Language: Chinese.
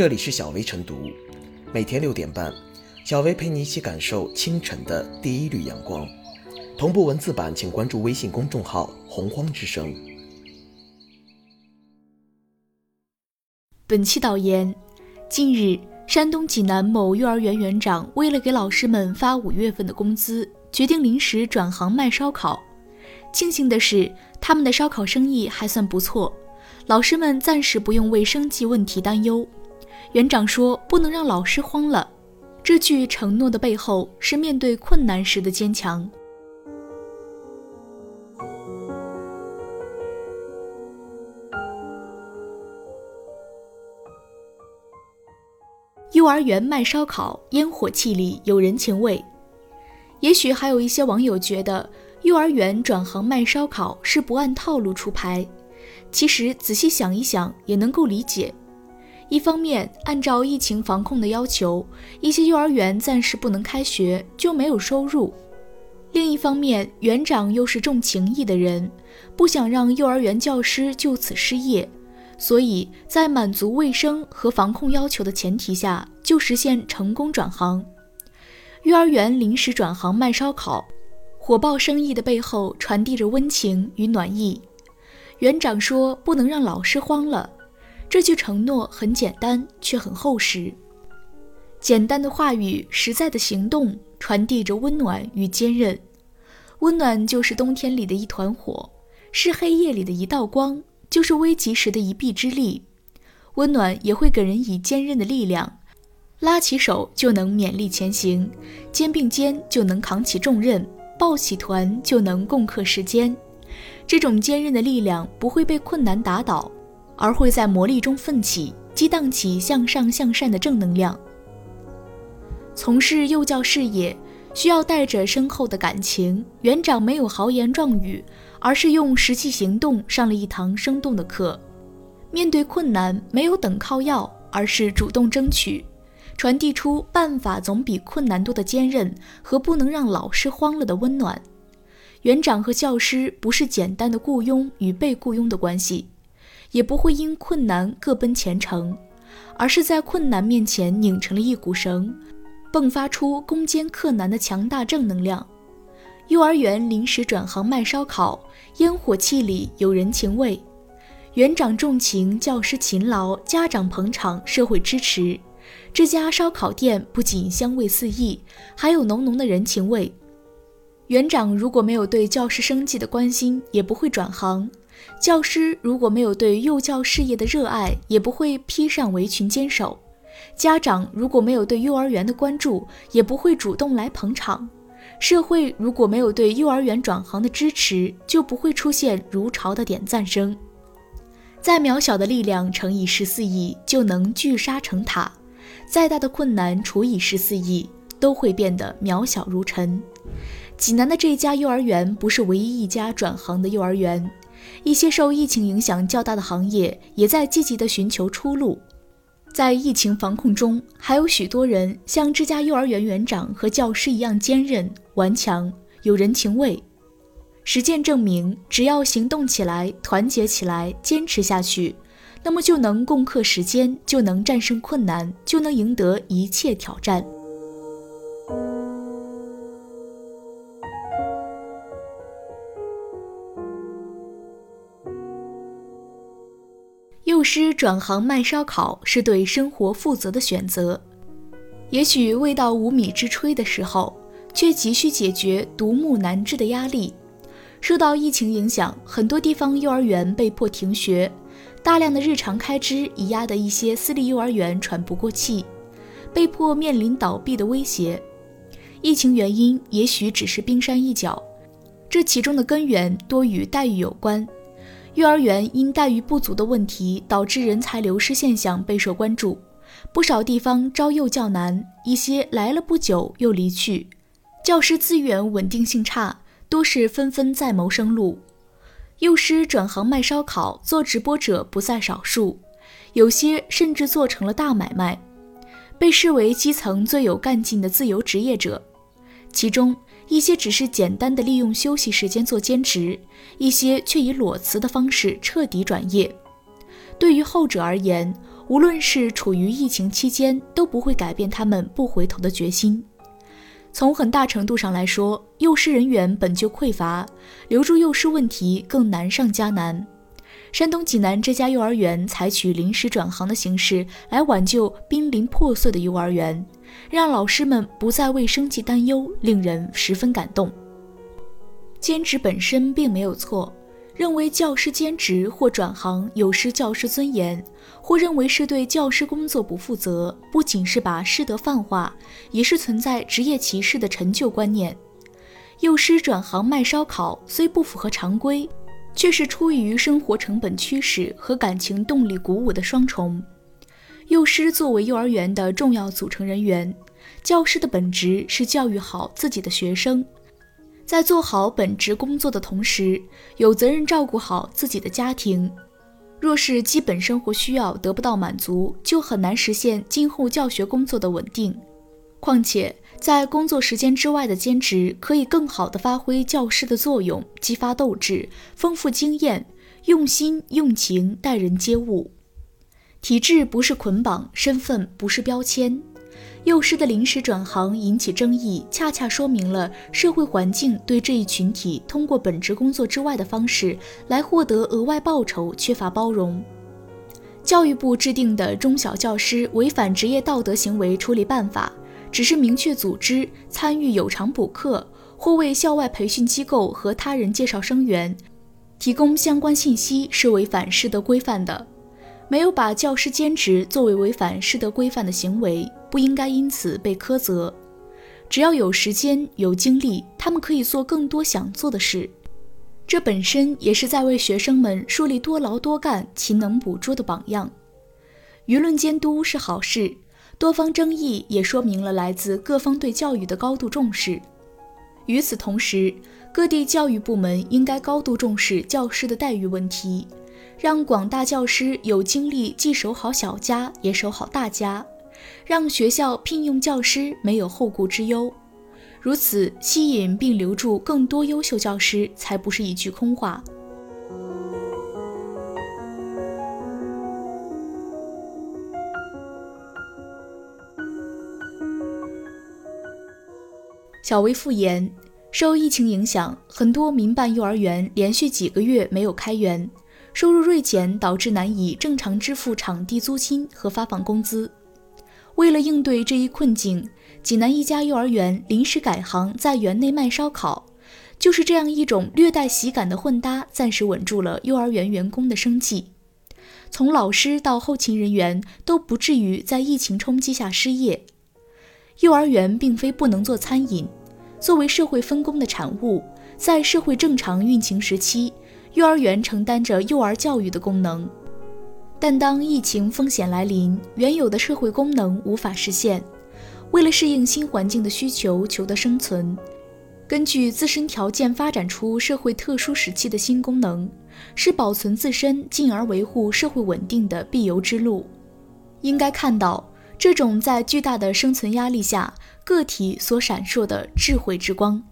这里是小薇晨读，每天六点半，小薇陪你一起感受清晨的第一缕阳光。同步文字版，请关注微信公众号“洪荒之声”。本期导言：近日，山东济南某幼儿园园长为了给老师们发五月份的工资，决定临时转行卖烧烤。庆幸的是，他们的烧烤生意还算不错，老师们暂时不用为生计问题担忧。园长说：“不能让老师慌了。”这句承诺的背后是面对困难时的坚强。幼儿园卖烧烤，烟火气里有人情味。也许还有一些网友觉得，幼儿园转行卖烧烤是不按套路出牌。其实仔细想一想，也能够理解。一方面，按照疫情防控的要求，一些幼儿园暂时不能开学，就没有收入；另一方面，园长又是重情义的人，不想让幼儿园教师就此失业，所以在满足卫生和防控要求的前提下，就实现成功转行。幼儿园临时转行卖烧烤，火爆生意的背后传递着温情与暖意。园长说：“不能让老师慌了。”这句承诺很简单，却很厚实。简单的话语，实在的行动，传递着温暖与坚韧。温暖就是冬天里的一团火，是黑夜里的一道光，就是危急时的一臂之力。温暖也会给人以坚韧的力量，拉起手就能勉力前行，肩并肩就能扛起重任，抱起团就能共克时艰。这种坚韧的力量不会被困难打倒。而会在磨砺中奋起，激荡起向上向善的正能量。从事幼教事业需要带着深厚的感情。园长没有豪言壮语，而是用实际行动上了一堂生动的课。面对困难，没有等靠要，而是主动争取，传递出办法总比困难多的坚韧和不能让老师慌了的温暖。园长和教师不是简单的雇佣与被雇佣的关系。也不会因困难各奔前程，而是在困难面前拧成了一股绳，迸发出攻坚克难的强大正能量。幼儿园临时转行卖烧烤，烟火气里有人情味。园长重情，教师勤劳，家长捧场，社会支持。这家烧烤店不仅香味四溢，还有浓浓的人情味。园长如果没有对教师生计的关心，也不会转行。教师如果没有对幼教事业的热爱，也不会披上围裙坚守；家长如果没有对幼儿园的关注，也不会主动来捧场；社会如果没有对幼儿园转行的支持，就不会出现如潮的点赞声。再渺小的力量乘以十四亿，就能聚沙成塔；再大的困难除以十四亿，都会变得渺小如尘。济南的这家幼儿园不是唯一一家转行的幼儿园。一些受疫情影响较大的行业也在积极地寻求出路。在疫情防控中，还有许多人像这家幼儿园园长和教师一样坚韧顽强，有人情味。实践证明，只要行动起来，团结起来，坚持下去，那么就能共克时艰，就能战胜困难，就能赢得一切挑战。幼师转行卖烧烤是对生活负责的选择，也许未到无米之炊的时候，却急需解决独木难支的压力。受到疫情影响，很多地方幼儿园被迫停学，大量的日常开支已压得一些私立幼儿园喘不过气，被迫面临倒闭的威胁。疫情原因也许只是冰山一角，这其中的根源多与待遇有关。幼儿园因待遇不足的问题，导致人才流失现象备受关注。不少地方招幼教难，一些来了不久又离去，教师资源稳定性差，多是纷纷在谋生路。幼师转行卖烧烤、做直播者不在少数，有些甚至做成了大买卖，被视为基层最有干劲的自由职业者。其中，一些只是简单的利用休息时间做兼职，一些却以裸辞的方式彻底转业。对于后者而言，无论是处于疫情期间，都不会改变他们不回头的决心。从很大程度上来说，幼师人员本就匮乏，留住幼师问题更难上加难。山东济南这家幼儿园采取临时转行的形式来挽救濒临破碎的幼儿园，让老师们不再为生计担忧，令人十分感动。兼职本身并没有错。认为教师兼职或转行有失教师尊严，或认为是对教师工作不负责，不仅是把师德泛化，也是存在职业歧视的陈旧观念。幼师转行卖烧烤虽不符合常规，却是出于生活成本驱使和感情动力鼓舞的双重。幼师作为幼儿园的重要组成人员，教师的本职是教育好自己的学生。在做好本职工作的同时，有责任照顾好自己的家庭。若是基本生活需要得不到满足，就很难实现今后教学工作的稳定。况且，在工作时间之外的兼职，可以更好地发挥教师的作用，激发斗志，丰富经验，用心用情待人接物。体制不是捆绑，身份不是标签。幼师的临时转行引起争议，恰恰说明了社会环境对这一群体通过本职工作之外的方式来获得额外报酬缺乏包容。教育部制定的中小教师违反职业道德行为处理办法，只是明确组织参与有偿补课或为校外培训机构和他人介绍生源，提供相关信息是违反师德规范的。没有把教师兼职作为违反师德规范的行为，不应该因此被苛责。只要有时间、有精力，他们可以做更多想做的事。这本身也是在为学生们树立多劳多干、勤能补拙的榜样。舆论监督是好事，多方争议也说明了来自各方对教育的高度重视。与此同时，各地教育部门应该高度重视教师的待遇问题。让广大教师有精力既守好小家，也守好大家，让学校聘用教师没有后顾之忧。如此吸引并留住更多优秀教师，才不是一句空话。小薇复言，受疫情影响，很多民办幼儿园连续几个月没有开园。收入锐减，导致难以正常支付场地租金和发放工资。为了应对这一困境，济南一家幼儿园临时改行在园内卖烧烤。就是这样一种略带喜感的混搭，暂时稳住了幼儿园员工的生计。从老师到后勤人员都不至于在疫情冲击下失业。幼儿园并非不能做餐饮，作为社会分工的产物，在社会正常运行时期。幼儿园承担着幼儿教育的功能，但当疫情风险来临，原有的社会功能无法实现。为了适应新环境的需求，求得生存，根据自身条件发展出社会特殊时期的新功能，是保存自身进而维护社会稳定的必由之路。应该看到这种在巨大的生存压力下个体所闪烁的智慧之光。